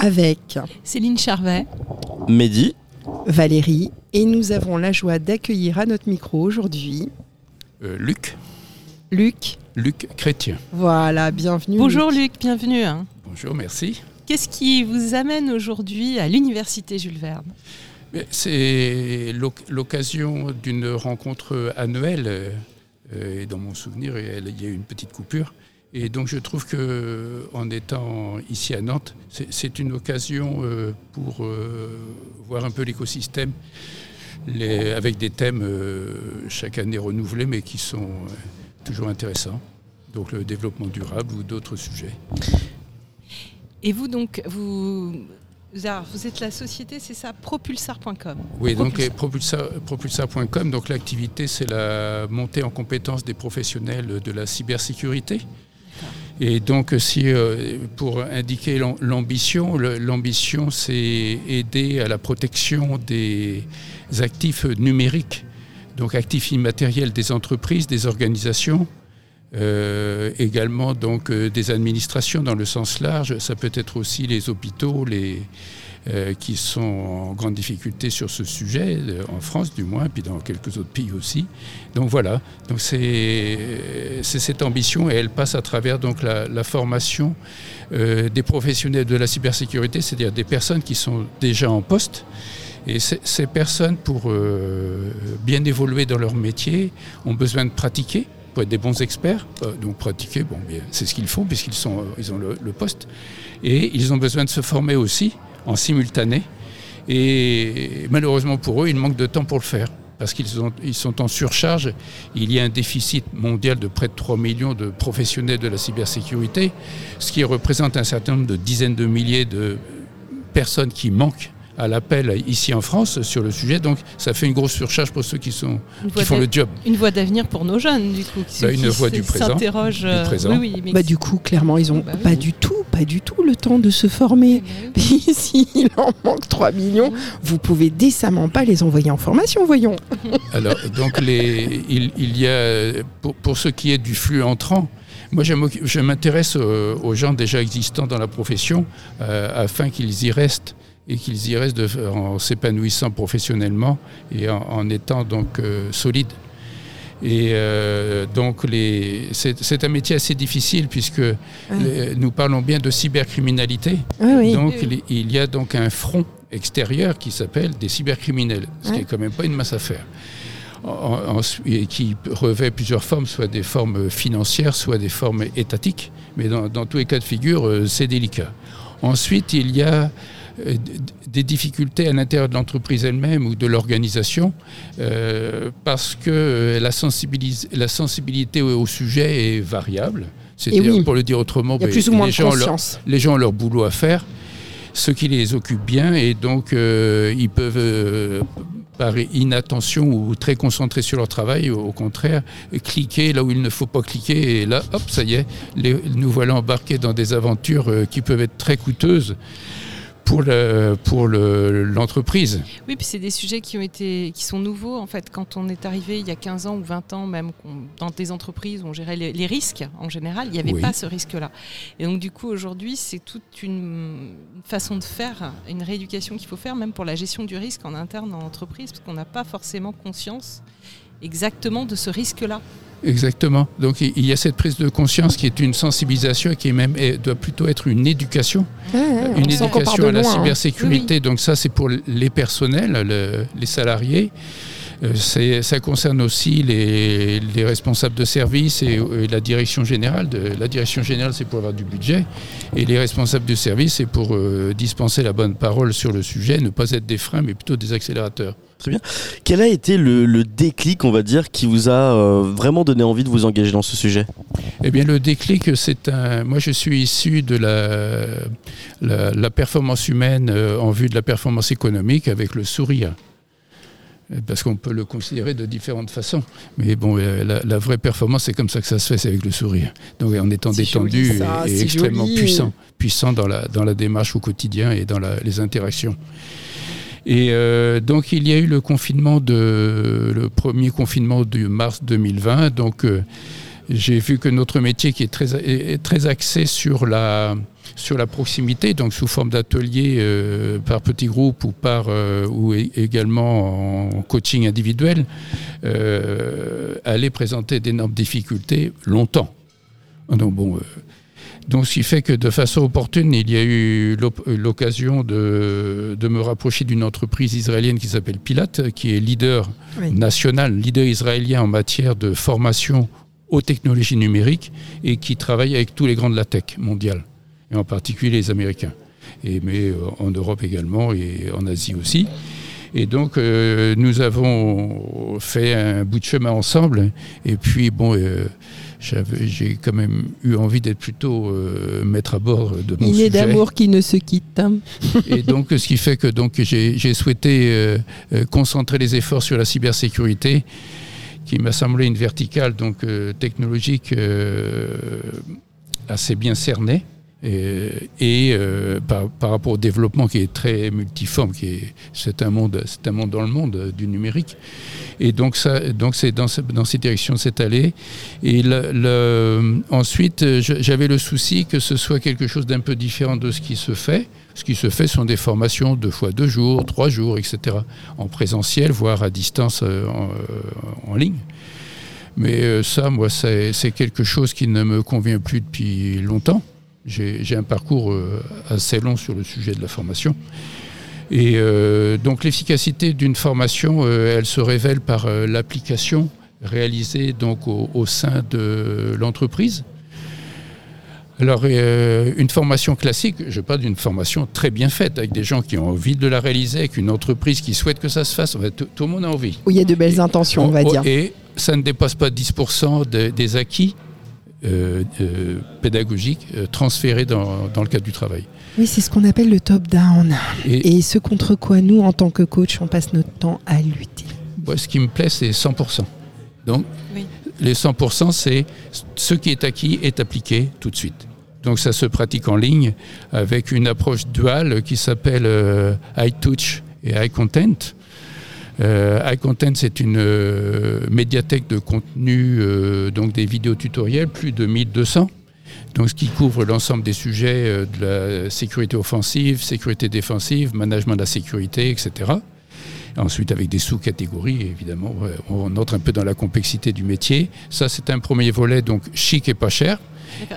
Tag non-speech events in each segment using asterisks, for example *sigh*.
avec Céline Charvet, Mehdi, Valérie, et nous avons la joie d'accueillir à notre micro aujourd'hui Euh, Luc, Luc. Luc Chrétien. Voilà, bienvenue. Bonjour Luc, bienvenue. hein. Bonjour, merci. Qu'est-ce qui vous amène aujourd'hui à l'université Jules Verne? C'est l'oc- l'occasion d'une rencontre annuelle. euh, Et dans mon souvenir, il y a eu une petite coupure. Et donc je trouve que en étant ici à Nantes, c'est- une occasion euh, pour euh, voir un peu l'écosystème avec des thèmes euh, chaque année renouvelés, mais qui sont toujours intéressants. Donc le développement durable ou d'autres sujets. Et vous donc, vous, vous êtes la société, c'est ça, propulsar.com. Oui, donc propulsar- propulsar.com, donc l'activité c'est la montée en compétences des professionnels de la cybersécurité. Et donc si euh, pour indiquer l'am- l'ambition, l'ambition c'est aider à la protection des actifs numériques, donc actifs immatériels des entreprises, des organisations, euh, également donc euh, des administrations dans le sens large. Ça peut être aussi les hôpitaux, les euh, qui sont en grande difficulté sur ce sujet, euh, en France du moins, puis dans quelques autres pays aussi. Donc voilà, donc c'est c'est cette ambition et elle passe à travers donc la, formation euh, des professionnels de la cybersécurité, c'est-à-dire des personnes qui sont déjà en poste. Et ces personnes, pour euh, bien évoluer dans leur métier, ont besoin de pratiquer pour être des bons experts. Euh, donc pratiquer, bon, c'est ce qu'ils font puisqu'ils sont, euh, ils ont le poste. Et ils ont besoin de se former aussi en simultané. Et malheureusement pour eux, il manque de temps pour le faire. Parce qu'ils ont- ils sont en surcharge. Il y a un déficit mondial de près de 3 millions de professionnels de la cybersécurité, ce qui représente un certain nombre de dizaines de milliers de personnes qui manquent à l'appel ici en France sur le sujet. Donc ça fait une grosse surcharge pour ceux qui, sont, qui font le job. Une voie d'avenir pour nos jeunes, du coup. ceux Bah, une qui voie du présent, s'interrogent, du euh, présent. Oui, oui, mais Bah, du coup, clairement, ils ont Bah oui. pas du tout, pas du tout le temps de se former. Eh ben *laughs* S'il en manque 3 millions, vous pouvez décemment pas les envoyer en formation, voyons. *laughs* Alors, donc, les, il, il y a, pour, pour ce qui est du flux entrant, moi, je m'intéresse aux, aux gens déjà existants dans la profession euh, afin qu'ils y restent et qu'ils y restent de- en s'épanouissant professionnellement et en, en étant donc euh, solides. Et euh, donc, c'est un métier assez difficile puisque les- nous parlons bien de cybercriminalité. Oui. Donc Oui, il y a donc un front extérieur qui s'appelle des cybercriminels, ce qui Ouais. est quand même pas une masse à faire. En- en- et qui revêt plusieurs formes, soit des formes financières, soit des formes étatiques. Mais dans, dans tous les cas de figure, euh, c'est délicat. Ensuite, il y a des difficultés à l'intérieur de l'entreprise elle-même ou de l'organisation euh, parce que euh, la, sensibilis- la sensibilité au, au sujet est variable. C'est-à-dire, oui. pour le dire autrement, Il y a ben, plus ou moins les gens, leur- les gens ont leur boulot à faire, ce qui les occupe bien, et donc euh, ils peuvent, euh, par inattention ou très concentrés sur leur travail, au contraire, cliquer là où il ne faut pas cliquer, et là, hop, ça y est, les- nous voilà embarqués dans des aventures euh, qui peuvent être très coûteuses pour le- pour le- l'entreprise. Oui, puis c'est des sujets qui ont été, qui sont nouveaux en fait. Quand on est arrivé il y a 15 ans ou 20 ans, même dans des entreprises où on gérait les, les risques en général, il n'y avait Oui. pas ce risque-là. Et donc du coup aujourd'hui, c'est toute une, façon de faire, une rééducation qu'il faut faire, même pour la gestion du risque en interne dans l'entreprise, parce qu'on n'a pas forcément conscience exactement de ce risque-là. Exactement. Donc il y a cette prise de conscience qui est une sensibilisation et qui est même est- doit plutôt être une éducation. Ouais, ouais, une éducation de à la loin, hein. cybersécurité. Donc ça, c'est pour les personnels, le- les salariés. Euh, ça concerne aussi les, les responsables de service et, et la direction générale. De, la direction générale, c'est pour avoir du budget. Et les responsables du service, c'est pour euh, dispenser la bonne parole sur le sujet, ne pas être des freins, mais plutôt des accélérateurs. Quel a été le, le déclic, on va dire, qui vous a euh, vraiment donné envie de vous engager dans ce sujet? Eh bien, le déclic, c'est un. Moi, je suis issu de la, la, la performance humaine euh, en vue de la performance économique avec le sourire. Parce qu'on peut le considérer de différentes façons. Mais bon, euh, la, la vraie performance, c'est comme ça que ça se fait, c'est avec le sourire. Donc en étant détendu joli, ça, et, extrêmement joli. puissant. Puissant dans la, dans la démarche au quotidien et dans la- les interactions. Et euh, donc il y a eu le confinement de le premier confinement de mars 2020. Donc euh, j'ai vu que notre métier qui est très, très axé sur la sur la proximité, donc sous forme d'ateliers euh, par petits groupes ou par ou également en coaching individuel, allait présenter d'énormes difficultés longtemps. Donc bon. Donc, ce qui fait que de façon opportune, il y a eu l'occasion de, de, me rapprocher d'une entreprise israélienne qui s'appelle Pilate, qui est leader national, leader israélien en matière de formation aux technologies numériques et qui travaille avec tous les grands de la tech mondiale, et en particulier les Américains, et, mais euh, en Europe également et en Asie aussi. Et donc, euh, nous avons fait un bout de chemin ensemble. Et puis, bon, euh, j'ai quand même eu envie d'être plutôt maître à bord de mon Il est d'amour qui ne se quitte. Hein. et *laughs* donc, ce qui fait que donc j'ai souhaité concentrer les efforts sur la cybersécurité qui m'a semblé une verticale donc euh, technologique euh, assez bien cernée et, euh, par, rapport au développement qui est très multiforme, qui est c'est un monde c'est un monde dans le monde du numérique et donc ça donc c'est dans, dans ces directions cette allée et le, ensuite j'avais le souci que ce soit quelque chose d'un peu différent de ce qui se fait ce qui se fait sont des formations deux fois deux jours, trois jours, etc. En présentiel, voire à distance euh, en, ligne. Mais euh, ça, moi, c'est quelque chose qui ne me convient plus depuis longtemps. J'ai un parcours euh, assez long sur le sujet de la formation. Et donc l'efficacité d'une formation, elle se révèle par l'application réalisée donc au sein de l'entreprise. Alors, euh, une formation classique, je parle d'une formation très bien faite, avec des gens qui ont envie de la réaliser, avec une entreprise qui souhaite que ça se fasse. tout, le monde a envie. Où il y a de belles intentions, on va dire. Et ça ne dépasse pas 10% des acquis euh, euh, pédagogiques transférés dans, le cadre du travail. Oui, c'est ce qu'on appelle le top-down. Et, ce contre quoi nous, en tant que coach, on passe notre temps à lutter. ce qui me plaît, c'est 100%. Donc, les 100%, c'est ce qui est acquis est appliqué tout de suite. Donc ça se pratique en ligne avec une approche duale qui s'appelle euh, iTouch et iContent. Euh, iContent, c'est une euh, médiathèque de contenu, euh, donc des vidéos tutoriels, plus de 1200. Donc, ce qui couvre l'ensemble des sujets de la sécurité offensive, sécurité défensive, management de la sécurité, etc. Ensuite, avec des sous-catégories, évidemment, on entre un peu dans la complexité du métier. Ça, c'est un premier volet, donc chic et pas cher.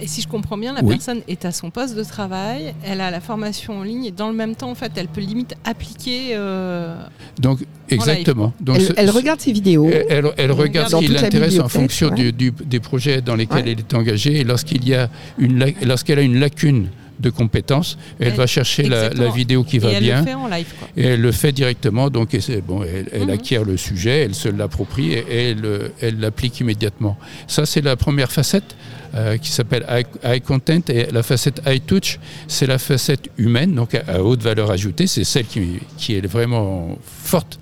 Et si je comprends bien, la personne est à son poste de travail, elle a la formation en ligne et dans le même temps, en fait, elle peut limite appliquer. Euh, Donc, exactement. Donc, elle, regarde ses vidéos. Elle, regarde ce qui l'intéresse en fonction des projets dans lesquels elle est engagée. Et lorsqu'il y a une, lorsqu'elle a une lacune de compétences. Elle, va chercher la, vidéo qui va et elle bien. Le fait en live, Et elle le fait directement. Donc, bon, elle, mhm. acquiert le sujet, elle se l'approprie et elle l'applique immédiatement. Ça, c'est la première facette. Euh, qui s'appelle Eye Content et la facette Eye Touch, c'est la facette humaine, donc à, haute valeur ajoutée, c'est celle qui, qui, est vraiment forte.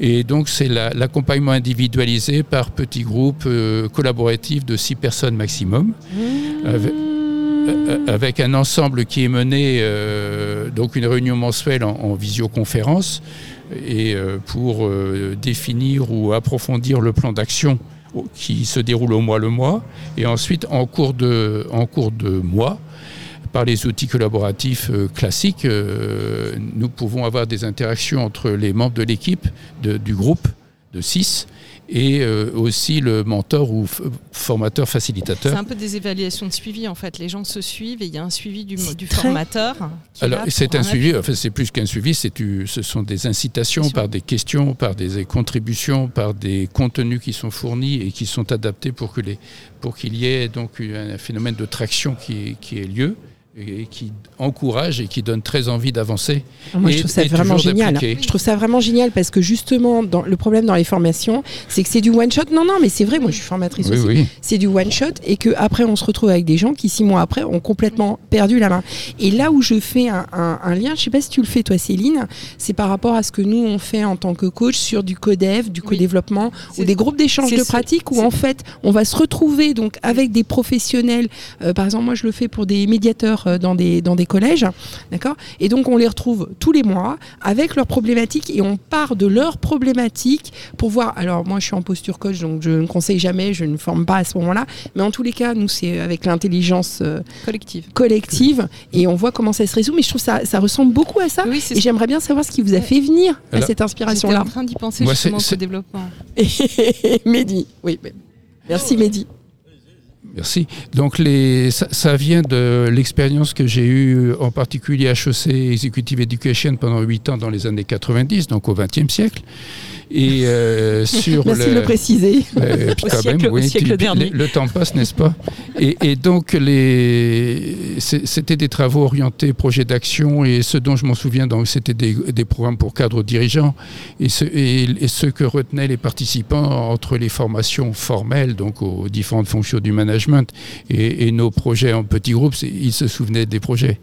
Et donc c'est l'accompagnement individualisé par petits groupes euh, collaboratifs de six personnes maximum. Mmh. Avec, un ensemble qui est mené, euh, donc une réunion mensuelle en, en visioconférence, et pour définir ou approfondir le plan d'action qui se déroule au mois le mois, et ensuite en cours de, en cours de mois, par les outils collaboratifs euh, classiques, euh, nous pouvons avoir des interactions entre les membres de l'équipe, du groupe de 6, et euh, aussi le mentor ou formateur facilitateur. C'est un peu des évaluations de suivi en fait. Les gens se suivent et il y a un suivi du, du formateur. Alors c'est un suivi, en fait, c'est plus qu'un suivi, c'est ce sont des incitations par des questions, par des contributions, par des contenus qui sont fournis et qui sont adaptés pour que les pour qu'il y ait donc un phénomène de traction qui, qui ait lieu et qui encourage et qui donne très envie d'avancer. Moi, je trouve ça vraiment génial. Je trouve ça vraiment génial parce que justement, dans, le problème dans les formations, c'est que c'est du one shot. Non, non, mais c'est vrai. Moi, je suis formatrice aussi. C'est du one shot et que après, on se retrouve avec des gens qui six mois après ont complètement perdu la main. Et là où je fais un, lien, je sais pas si tu le fais toi, Céline, c'est par rapport à ce que nous on fait en tant que coach sur du codev, du co-développement ou des groupes d'échange de pratiques où en fait, on va se retrouver donc avec des professionnels. Euh, par exemple, moi, je le fais pour des médiateurs être dans des, dans des collèges, d'accord? Et donc on les retrouve tous les mois avec leurs problématiques et on part de leurs problématiques pour voir. Alors moi je suis en posture coach, donc je ne conseille jamais, je ne forme pas à ce moment-là, mais en tous les cas, nous c'est avec l'intelligence collective. collective et on voit comment ça se résout. Mais je trouve ça, ça ressemble beaucoup à ça. et j'aimerais bien savoir ce qui vous a fait venir à cette inspiration-là. en train d'y penser justement ce développement. *laughs* Mehdi, oui. Merci Mehdi. Merci. Donc les, ça, vient de l'expérience que j'ai eue en particulier à HEC Executive Education pendant 8 ans dans les années 90, donc au XXe siècle. Et euh, sur Merci le, de le préciser. Euh, quand même, oui, le, temps passe, n'est-ce pas? Et, donc, c'était des travaux orientés projet d'action et ce dont je m'en souviens, c'était des, des, programmes pour cadres dirigeants et ce, et, ce, que retenaient les participants entre les formations formelles, donc aux différentes fonctions du management, et, nos projets en petits groupes, ils se souvenaient des projets.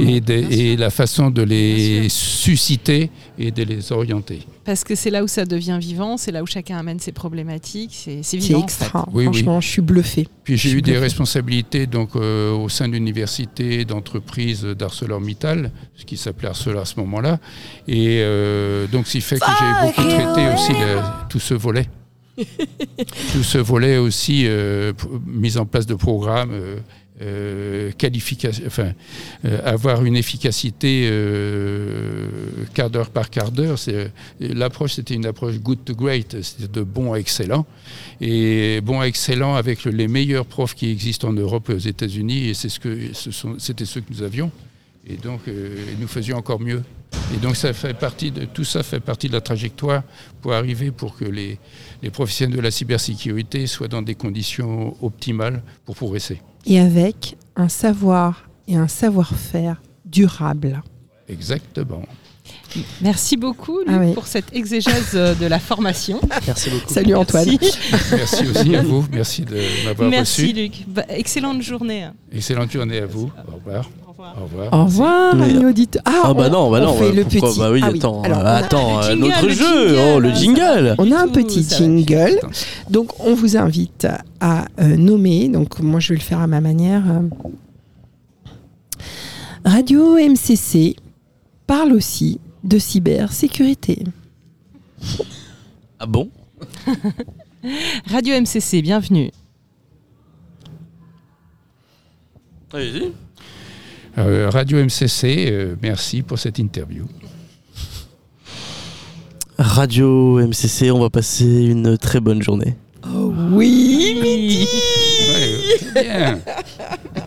Et, et la façon de les susciter et de les orienter. Parce que c'est là où ça devient vivant, c'est là où chacun amène ses problématiques, c'est vivant. C'est extra, franchement, je suis bluffé. Puis j'ai eu des responsabilités donc, euh, au sein d'universités, d'entreprises d'ArcelorMittal, ce qui s'appelait Arcelor à ce moment-là. Et euh, donc, ce qui fait que j'ai beaucoup traité aussi tout ce volet. *laughs* tout ce volet aussi, euh, mise en place de programmes euh, euh, avoir une efficacité euh, quart d'heure par quart d'heure. L'approche, c'était une approche good to great, c'était de bon à excellent. Et bon à excellent avec les meilleurs profs qui existent en Europe et aux États-Unis, et c'est ce que c'était ceux que nous avions. Et donc, nous faisions encore mieux. Et donc, ça fait partie de, tout ça fait partie de la trajectoire pour arriver pour que les professionnels de la cybersécurité soient dans des conditions optimales pour progresser et avec un savoir et un savoir-faire durable. Exactement. Merci beaucoup Luc, ah pour cette exégèse de la formation. *laughs* Merci beaucoup. Salut Antoine. Merci, aussi à vous. Merci de m'avoir reçu. Merci Luc. Bah, excellente journée. Excellente journée à vous. Au revoir. Au revoir. Au revoir, Ah, ah bah non, bah non. On fait le petit. Bah oui, ah attends, attends notre jeu, oh, le jingle. On a un petit jingle. Donc, on vous invite à euh, nommer. Donc, moi, je vais le faire à ma manière. Euh, Radio MCC parle aussi de cybersécurité. Ah bon? *laughs* Radio MCC, bienvenue. Allez-y. Euh, Radio MCC, euh, merci pour cette interview. Radio MCC, on va passer une très bonne journée. Oh oui, midi bien. *laughs*